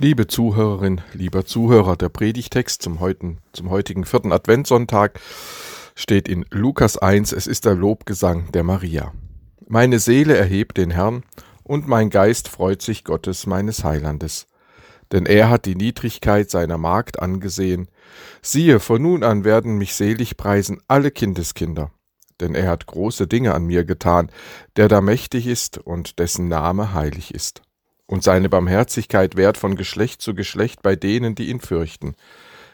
Liebe Zuhörerin, lieber Zuhörer, der Predigtext zum, heutigen, zum heutigen vierten Adventssonntag steht in Lukas 1, es ist der Lobgesang der Maria. Meine Seele erhebt den Herrn, und mein Geist freut sich Gottes meines Heilandes. Denn er hat die Niedrigkeit seiner Magd angesehen. Siehe, von nun an werden mich selig preisen alle Kindeskinder. Denn er hat große Dinge an mir getan, der da mächtig ist und dessen Name heilig ist und seine Barmherzigkeit währt von Geschlecht zu Geschlecht bei denen, die ihn fürchten.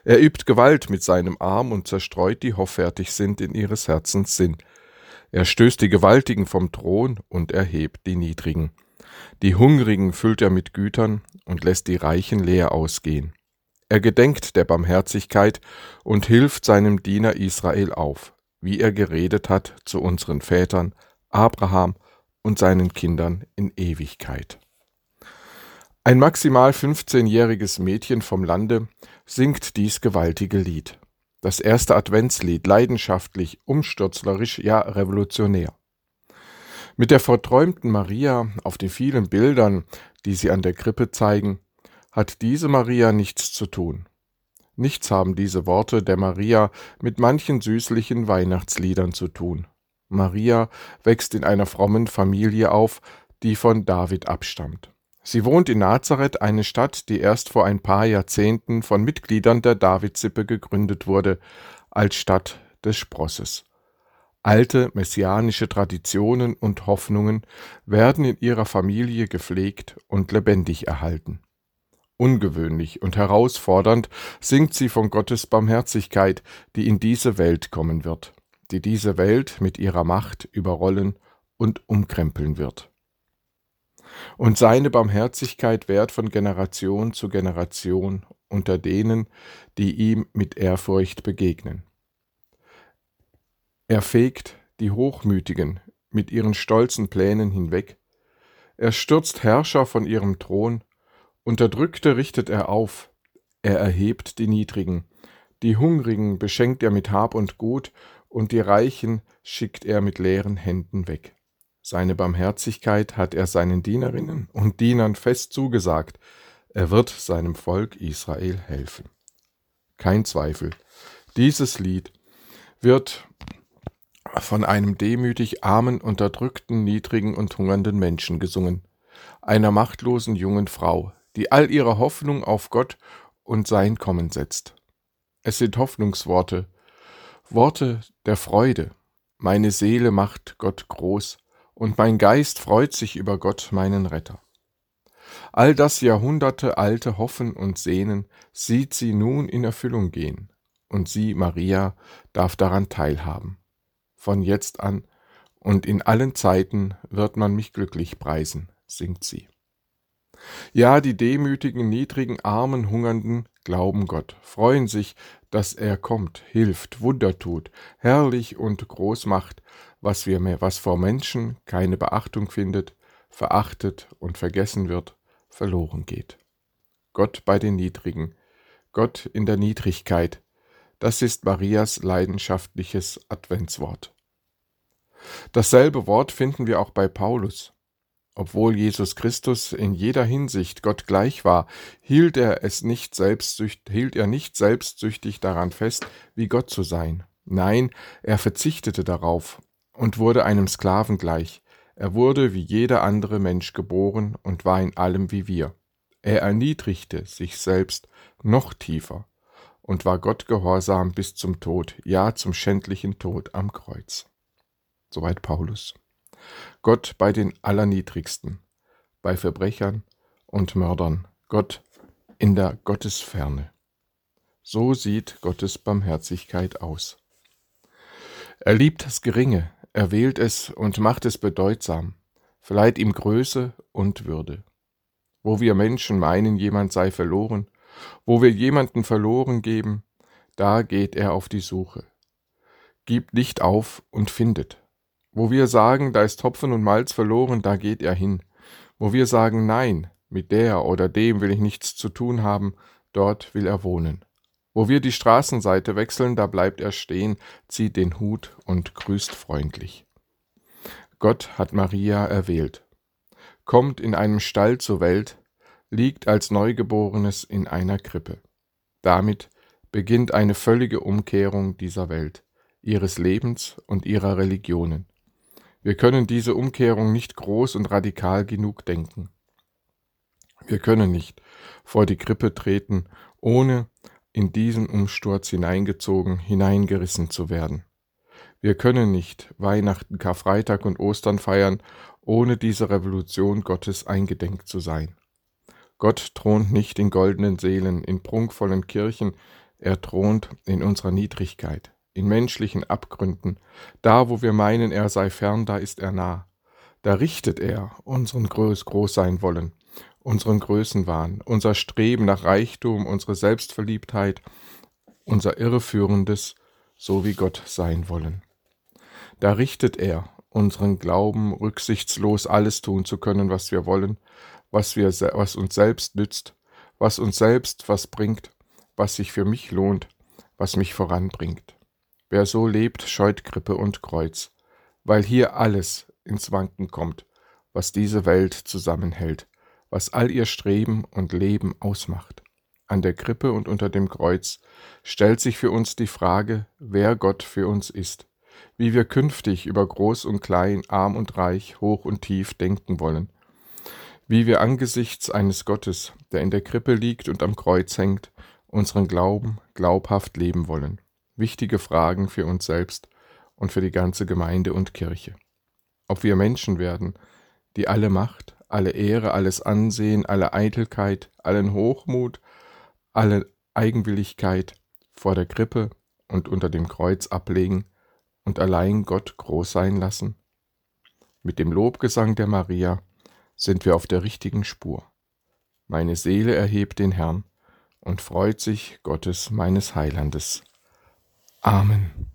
Er übt Gewalt mit seinem Arm und zerstreut die hoffärtig sind in ihres Herzens Sinn. Er stößt die Gewaltigen vom Thron und erhebt die Niedrigen. Die Hungrigen füllt er mit Gütern und lässt die Reichen leer ausgehen. Er gedenkt der Barmherzigkeit und hilft seinem Diener Israel auf, wie er geredet hat zu unseren Vätern, Abraham und seinen Kindern in Ewigkeit. Ein maximal 15-jähriges Mädchen vom Lande singt dies gewaltige Lied. Das erste Adventslied, leidenschaftlich, umstürzlerisch, ja revolutionär. Mit der verträumten Maria auf den vielen Bildern, die sie an der Krippe zeigen, hat diese Maria nichts zu tun. Nichts haben diese Worte der Maria mit manchen süßlichen Weihnachtsliedern zu tun. Maria wächst in einer frommen Familie auf, die von David abstammt. Sie wohnt in Nazareth, eine Stadt, die erst vor ein paar Jahrzehnten von Mitgliedern der Davidsippe gegründet wurde, als Stadt des Sprosses. Alte messianische Traditionen und Hoffnungen werden in ihrer Familie gepflegt und lebendig erhalten. Ungewöhnlich und herausfordernd singt sie von Gottes Barmherzigkeit, die in diese Welt kommen wird, die diese Welt mit ihrer Macht überrollen und umkrempeln wird und seine Barmherzigkeit währt von Generation zu Generation unter denen, die ihm mit Ehrfurcht begegnen. Er fegt die Hochmütigen mit ihren stolzen Plänen hinweg, er stürzt Herrscher von ihrem Thron, Unterdrückte richtet er auf, er erhebt die Niedrigen, die Hungrigen beschenkt er mit Hab und Gut, und die Reichen schickt er mit leeren Händen weg. Seine Barmherzigkeit hat er seinen Dienerinnen und Dienern fest zugesagt. Er wird seinem Volk Israel helfen. Kein Zweifel, dieses Lied wird von einem demütig armen, unterdrückten, niedrigen und hungernden Menschen gesungen, einer machtlosen jungen Frau, die all ihre Hoffnung auf Gott und sein Kommen setzt. Es sind Hoffnungsworte, Worte der Freude. Meine Seele macht Gott groß, und mein Geist freut sich über Gott, meinen Retter. All das Jahrhunderte alte Hoffen und Sehnen sieht sie nun in Erfüllung gehen, und sie, Maria, darf daran teilhaben. Von jetzt an und in allen Zeiten wird man mich glücklich preisen, singt sie. Ja, die demütigen, niedrigen, armen, hungernden glauben Gott, freuen sich, dass er kommt, hilft, Wunder tut, herrlich und groß macht, was wir was vor Menschen keine Beachtung findet, verachtet und vergessen wird, verloren geht. Gott bei den Niedrigen, Gott in der Niedrigkeit, das ist Marias leidenschaftliches Adventswort. Dasselbe Wort finden wir auch bei Paulus. Obwohl Jesus Christus in jeder Hinsicht Gott gleich war, hielt er es nicht selbstsüchtig, hielt er nicht selbstsüchtig daran fest, wie Gott zu sein. Nein, er verzichtete darauf und wurde einem Sklaven gleich. Er wurde wie jeder andere Mensch geboren und war in allem wie wir. Er erniedrigte sich selbst noch tiefer und war Gott gehorsam bis zum Tod, ja zum schändlichen Tod am Kreuz. Soweit Paulus. Gott bei den Allerniedrigsten, bei Verbrechern und Mördern, Gott in der Gottesferne. So sieht Gottes Barmherzigkeit aus. Er liebt das Geringe, er wählt es und macht es bedeutsam, verleiht ihm Größe und Würde. Wo wir Menschen meinen, jemand sei verloren, wo wir jemanden verloren geben, da geht er auf die Suche. Gibt nicht auf und findet. Wo wir sagen, da ist Hopfen und Malz verloren, da geht er hin. Wo wir sagen, nein, mit der oder dem will ich nichts zu tun haben, dort will er wohnen. Wo wir die Straßenseite wechseln, da bleibt er stehen, zieht den Hut und grüßt freundlich. Gott hat Maria erwählt. Kommt in einem Stall zur Welt, liegt als Neugeborenes in einer Krippe. Damit beginnt eine völlige Umkehrung dieser Welt, ihres Lebens und ihrer Religionen. Wir können diese Umkehrung nicht groß und radikal genug denken. Wir können nicht vor die Krippe treten, ohne in diesen Umsturz hineingezogen, hineingerissen zu werden. Wir können nicht Weihnachten, Karfreitag und Ostern feiern, ohne diese Revolution Gottes eingedenk zu sein. Gott thront nicht in goldenen Seelen, in prunkvollen Kirchen, er thront in unserer Niedrigkeit, in menschlichen Abgründen. Da, wo wir meinen, er sei fern, da ist er nah. Da richtet er unseren Groß Großsein wollen, unseren Größenwahn, unser Streben nach Reichtum, unsere Selbstverliebtheit, unser irreführendes, so wie Gott sein wollen. Da richtet er unseren Glauben, rücksichtslos alles tun zu können, was wir wollen, was, wir, was uns selbst nützt, was uns selbst was bringt, was sich für mich lohnt, was mich voranbringt. Wer so lebt, scheut Krippe und Kreuz, weil hier alles ins Wanken kommt, was diese Welt zusammenhält, was all ihr Streben und Leben ausmacht. An der Krippe und unter dem Kreuz stellt sich für uns die Frage, wer Gott für uns ist, wie wir künftig über Groß und Klein, Arm und Reich, Hoch und Tief denken wollen, wie wir angesichts eines Gottes, der in der Krippe liegt und am Kreuz hängt, unseren Glauben glaubhaft leben wollen. Wichtige Fragen für uns selbst und für die ganze Gemeinde und Kirche. Ob wir Menschen werden, die alle Macht, alle Ehre, alles Ansehen, alle Eitelkeit, allen Hochmut, alle Eigenwilligkeit vor der Krippe und unter dem Kreuz ablegen und allein Gott groß sein lassen? Mit dem Lobgesang der Maria sind wir auf der richtigen Spur. Meine Seele erhebt den Herrn und freut sich Gottes meines Heilandes. Amen.